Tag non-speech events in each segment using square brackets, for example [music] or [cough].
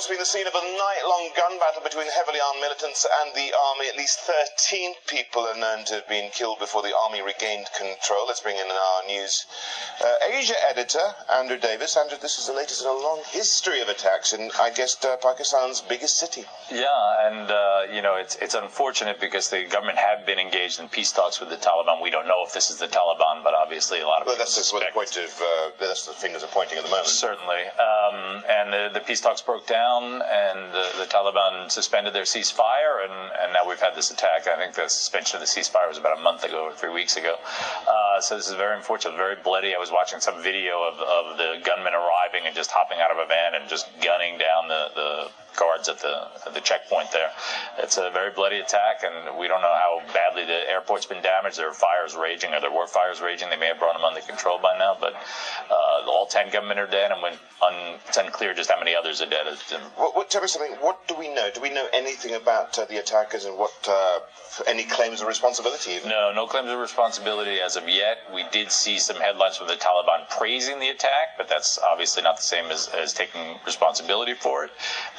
reports being the scene of a night-long gun battle between heavily armed militants and the army. At least 13 people are known to have been killed before the army regained control. Let's bring in our news uh, Asia editor, Andrew Davis. Andrew, this is the latest in a long history of attacks in, I guess, uh, Pakistan's biggest city. Yeah, and, uh, you know, it's, it's unfortunate because the government have been engaged in peace talks with the Taliban. We don't know if this is the Taliban, but obviously a lot of well, that's the point of, uh, that's the fingers are pointing at the moment. Certainly. Um, and the, the peace talks broke down, and the, the, Taliban suspended their ceasefire, and, and now we've had this attack. I think the suspension of the ceasefire was about a month ago or three weeks ago. Uh, so this is very unfortunate, very bloody. I was watching some video of, of the just hopping out of a van and just gunning down the, the guards at the at the checkpoint there. It's a very bloody attack, and we don't know how badly the airport's been damaged. There are fires raging, or there were fires raging. They may have brought them under control by now, but uh, all ten gunmen are dead, and when un, it's unclear just how many others are dead. What, what, tell me something. What do we know? Do we know anything about uh, the attackers and what uh, any claims of responsibility? Even? No, no claims of responsibility as of yet. We did see some headlines from the Taliban praising the attack, but that's obviously not the same as, as taking responsibility for it.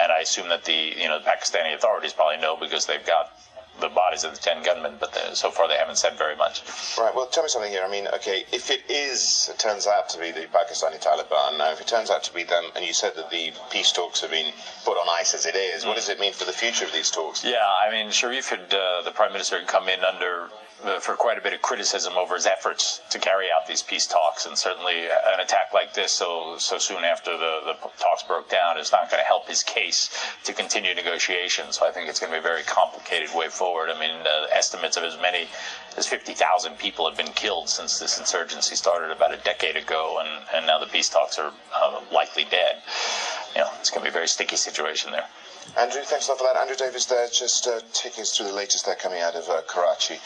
And I assume that the you know the Pakistani authorities probably know because they've got the bodies of the ten gunmen, but the, so far they haven't said very much. Right. Well, tell me something here. I mean, okay, if it is, it turns out to be the Pakistani Taliban. Now, if it turns out to be them, and you said that the peace talks have been put on ice as it is, mm. what does it mean for the future of these talks? Yeah, I mean, Sharif had uh, the prime minister had come in under uh, for quite a bit of criticism over his efforts to carry out these peace talks, and certainly an attack like this, so so soon after the, the talks broke down, is not going to help his case to continue negotiations. So I think it's going to be a very complicated way forward. I mean, uh, estimates of as many as 50,000 people have been killed since this insurgency started about a decade ago, and, and now the peace talks are uh, likely dead. You know, it's going to be a very sticky situation there. Andrew, thanks a lot for that. Andrew Davis there, just uh, taking us through the latest there coming out of uh, Karachi.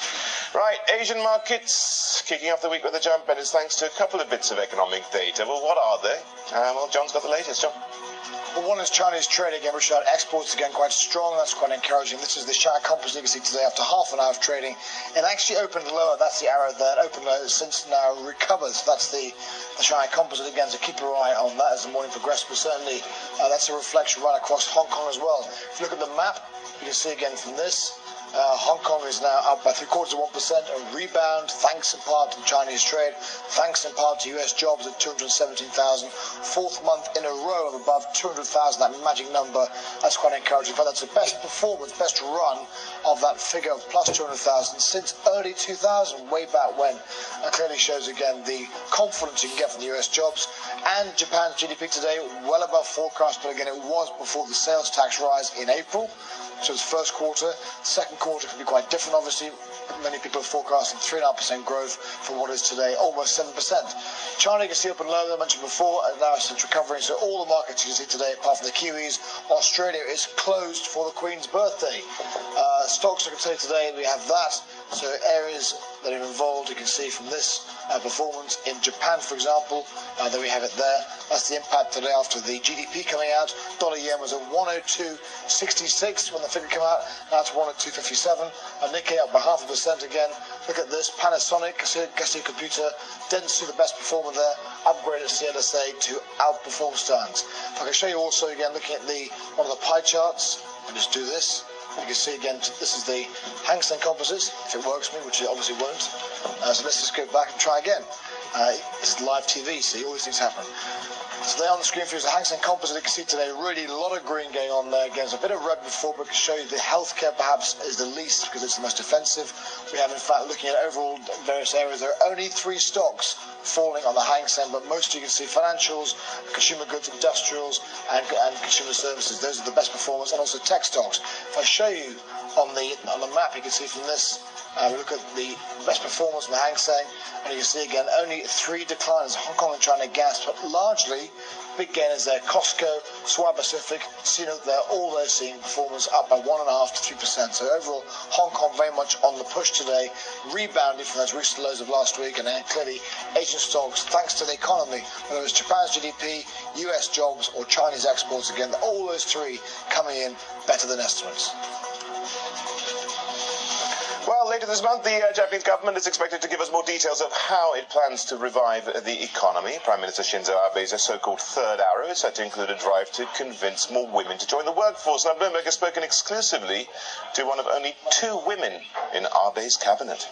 Right, Asian markets kicking off the week with a jump, and it's thanks to a couple of bits of economic data. Well, what are they? Um, well, John's got the latest. John. Well, one is Chinese trade again, Richard. Exports again quite strong. That's quite encouraging. This is the Shanghai Composite you can see today after half an hour of trading. It actually opened lower. That's the arrow. It opened lower since now recovers. That's the, the Shanghai Composite again. So keep your eye on that as the morning progresses. But certainly uh, that's a reflection right across Hong Kong as well. If you look at the map, you can see again from this uh, Hong Kong is now up by three quarters of one percent, a rebound thanks in part to the Chinese trade, thanks in part to US jobs at 217,000, fourth month in a row of above 200,000, that magic number. That's quite encouraging. But that's the best performance, best run of that figure of plus 200,000 since early 2000, way back when. That clearly shows again the confidence you can get from the US jobs. And Japan's GDP today, well above forecast, but again, it was before the sales tax rise in April. So it's first quarter. Second quarter can be quite different, obviously. Many people are forecasting 3.5% growth for what is today almost 7%. China, you can see up and low, I mentioned before, and now since recovering. So all the markets you can see today, apart from the Kiwis, Australia is closed for the Queen's birthday. Uh, stocks, I can say today, we have that. So areas that are involved, you can see from this uh, performance in Japan, for example, uh, there we have it there. That's the impact today after the GDP coming out. Dollar yen was at 102.66 when the figure came out. Now it's 102.57. And Nikkei up by half a percent again. Look at this, Panasonic, Casio Computer, Dentsu, the best performer there, upgraded CLSA to outperform. If I can show you also again, looking at the one of the pie charts, and just do this. You can see again, this is the Hang Seng Composites, if it works for me, which it obviously won't. Uh, so let's just go back and try again. Uh, this is live TV, see, all these things happen. So there on the screen for you is the Hang Seng Composite. You can see today really a lot of green going on there. Again, a bit of red before, but to show you the healthcare perhaps is the least because it's the most defensive. We have, in fact, looking at overall various areas, there are only three stocks falling on the Hang Seng, but most you can see financials, consumer goods, industrials, and, and consumer services. Those are the best performers, and also tech stocks. If I show you on the on the map, you can see from this uh, we look at the best performance from Hang Seng, and you can see again only three declines Hong Kong and China gas, but largely big gainers there. Cosco, Swire Pacific, they're all they're seeing performance up by one and a half to three percent. So overall, Hong Kong very much on the push today, rebounding from those recent lows of last week, and then clearly Asian stocks, thanks to the economy, whether it's Japan's GDP, US jobs, or Chinese exports, again, all those three coming in better than estimates. Later this month, the uh, Japanese government is expected to give us more details of how it plans to revive the economy. Prime Minister Shinzo Abe's so-called third arrow is said to include a drive to convince more women to join the workforce. Now, Bloomberg has spoken exclusively to one of only two women in Abe's cabinet.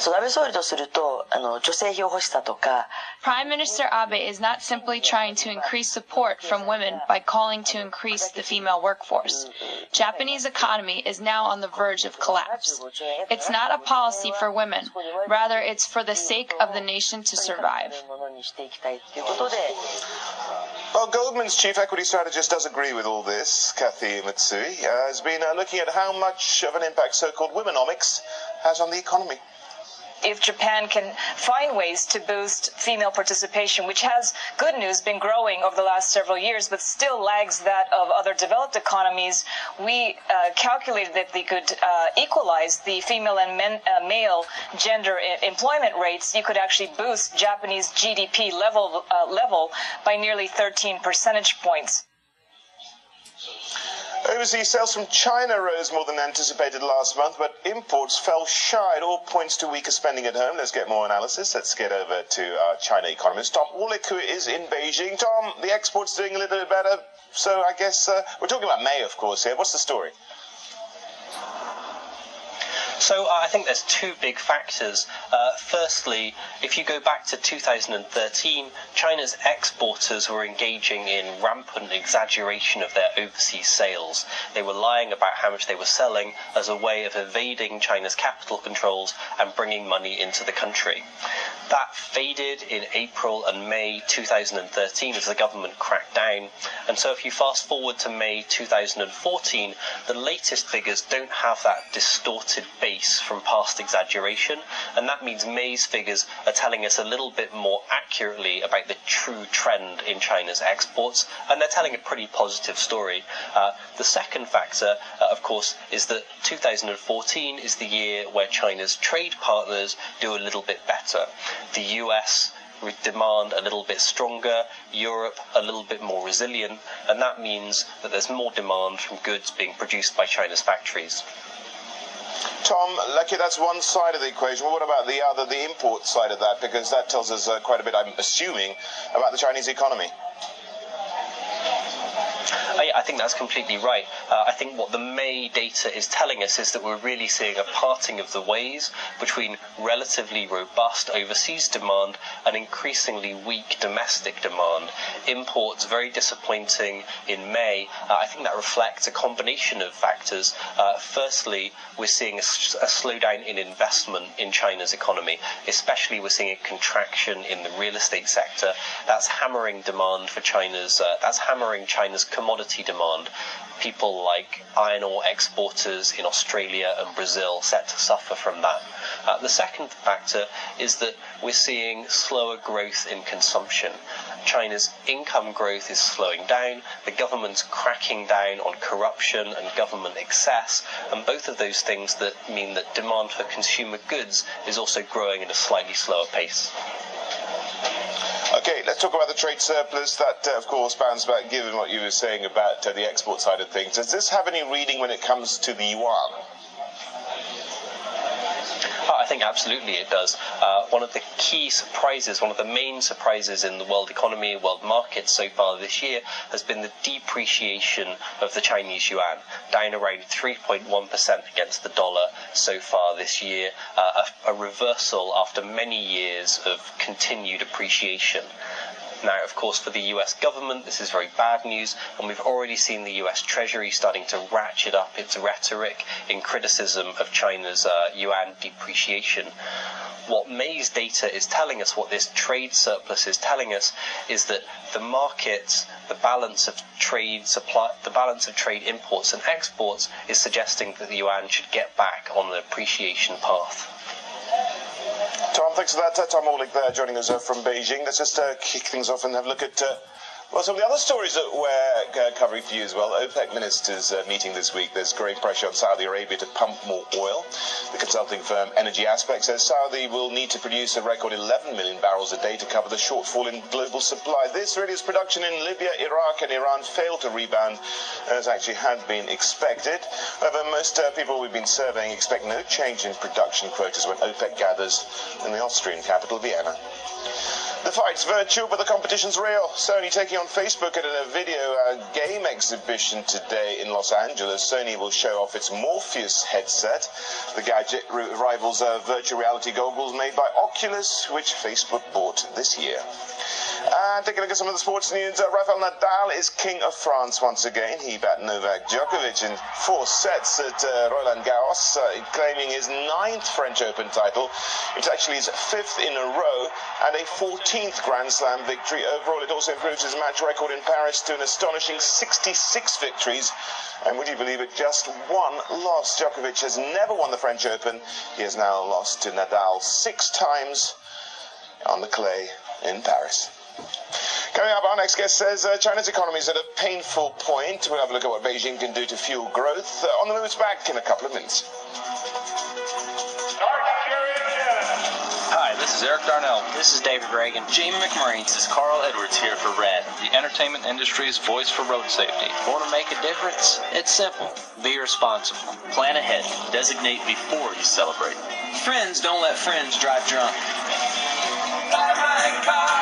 そう安倍総理とするとあの女性票欲しさとか Prime Minister Abe is not simply trying to increase support from women by calling to increase the female workforce. Japanese economy is now on the verge of collapse. It's not a policy for women, rather it's for the sake of the nation to survive. ものにしていきたいということで Well, Goldman's chief equity strategist does agree with all this. Kathy Matsui uh, has been uh, looking at how much of an impact so-called womenomics has on the economy. if Japan can find ways to boost female participation, which has good news been growing over the last several years, but still lags that of other developed economies, we uh, calculated that they could uh, equalize the female and men, uh, male gender employment rates. You could actually boost Japanese GDP level uh, level by nearly 13 percentage points. Overseas sales from China rose more than anticipated last month, but imports fell shy. It all points to weaker spending at home. Let's get more analysis. Let's get over to our China economist, Tom Orlik, who is in Beijing. Tom, the exports doing a little bit better. So I guess uh, we're talking about May, of course, here. What's the story? So uh, I think there's two big factors. Uh, firstly, if you go back to 2013, China's exporters were engaging in rampant exaggeration of their overseas sales. They were lying about how much they were selling as a way of evading China's capital controls and bringing money into the country. That faded in April and May 2013 as the government cracked down. And so if you fast forward to May 2014, the latest figures don't have that distorted base from past exaggeration. And that means May's figures are telling us a little bit more accurately about the true trend in China's exports. And they're telling a pretty positive story. Uh, the second factor, uh, of course, is that 2014 is the year where China's trade partners do a little bit better. The US demand a little bit stronger, Europe a little bit more resilient, and that means that there's more demand from goods being produced by China's factories. Tom, lucky that's one side of the equation. Well, what about the other, the import side of that? Because that tells us uh, quite a bit, I'm assuming, about the Chinese economy. I, think that's completely right. Uh, I think what the May data is telling us is that we're really seeing a parting of the ways between relatively robust overseas demand and increasingly weak domestic demand. Imports very disappointing in May. Uh, I think that reflects a combination of factors. Uh, firstly, we're seeing a slowdown in investment in China's economy, especially we're seeing a contraction in the real estate sector. That's hammering demand for China's. Uh, that's hammering China's commodity demand. People like iron ore exporters in Australia and Brazil set to suffer from that. Uh, the second factor is that we're seeing slower growth in consumption. China's income growth is slowing down, the government's cracking down on corruption and government excess, and both of those things that mean that demand for consumer goods is also growing at a slightly slower pace. Okay, let's talk about the trade surplus. That, uh, of course, bounds back, given what you were saying about uh, the export side of things. Does this have any reading when it comes to the yuan? [laughs] I think absolutely it does. Uh, one of the key surprises, one of the main surprises in the world economy, world markets so far this year has been the depreciation of the Chinese yuan, down around 3.1% against the dollar so far this year, uh, a, a reversal after many years of continued appreciation. Now, of course, for the US government, this is very bad news, and we've already seen the US Treasury starting to ratchet up its rhetoric in criticism of China's uh, yuan depreciation. What May's data is telling us, what this trade surplus is telling us, is that the markets, the balance of trade supply, the balance of trade imports and exports is suggesting that the yuan should get back on the appreciation path. Tom, thanks for that. Tom Orlik there joining us uh, from Beijing. Let's just uh, kick things off and have a look at uh, Well, some of the other stories that we're uh, covering for you as well. OPEC ministers uh, meeting this week. There's growing pressure on Saudi Arabia to pump more oil. The consulting firm Energy Aspect says Saudi will need to produce a record 11 million barrels a day to cover the shortfall in global supply. This really is production in Libya, Iraq, and Iran failed to rebound as actually had been expected. However, most uh, people we've been surveying expect no change in production quotas when OPEC gathers in the Austrian capital, Vienna. The fight's virtual, but the competition's real. Sony taking on Facebook at a video uh, game exhibition today in Los Angeles. Sony will show off its Morpheus headset. The gadget rivals uh, virtual reality goggles made by Oculus, which Facebook bought this year. And taking a look at some of the sports news, uh, Rafael Nadal is king of France once again. He bat Novak Djokovic in four sets at uh, Roland Garros, uh, claiming his ninth French Open title. It's actually his fifth in a row and a 14th Grand Slam victory. Overall, it also improves his match record in Paris to an astonishing 66 victories. And would you believe it, just one loss. Djokovic has never won the French Open. He has now lost to Nadal six times on the clay in Paris. Coming up, our next guest says uh, China's economy is at a painful point. We'll have a look at what Beijing can do to fuel growth. Uh, on the move's back in a couple of minutes. Hi, this is Erik Darnell. This is David Ragan. Jamie McMurray. This is Carl Edwards here for RED, the entertainment industry's voice for road safety. Want to make a difference? It's simple. Be responsible. Plan ahead. Designate before you celebrate. Friends don't let friends drive drunk. Drive my car.